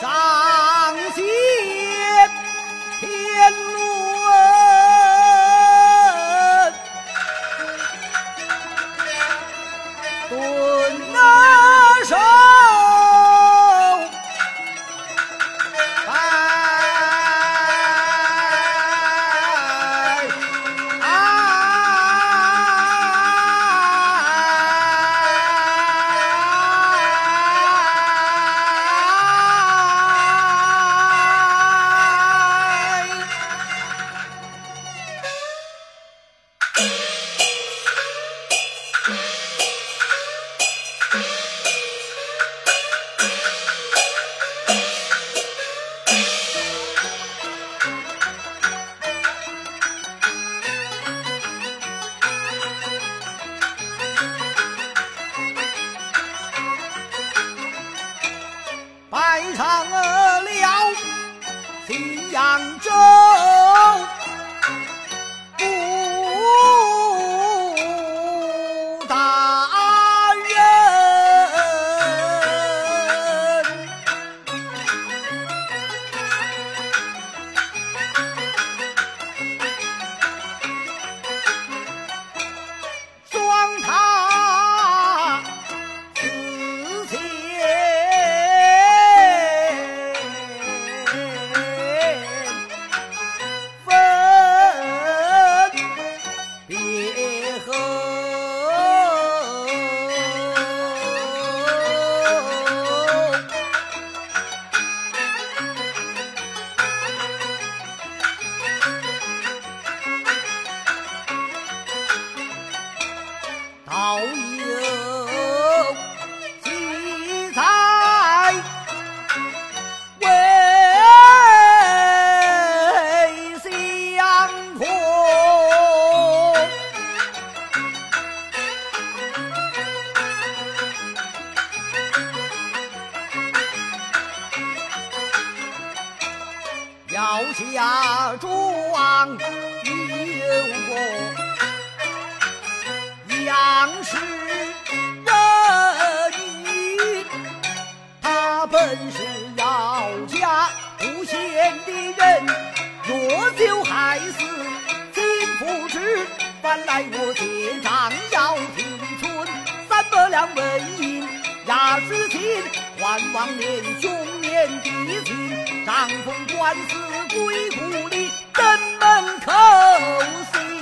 上仙天伦顿。上了浔阳镇。下庄有我杨氏人，他本是姚家不贤的人，若救害死，今不知反来我见长要听春，三百两纹银压子金，还望年兄年弟。长风官司归故里，登门叩谢。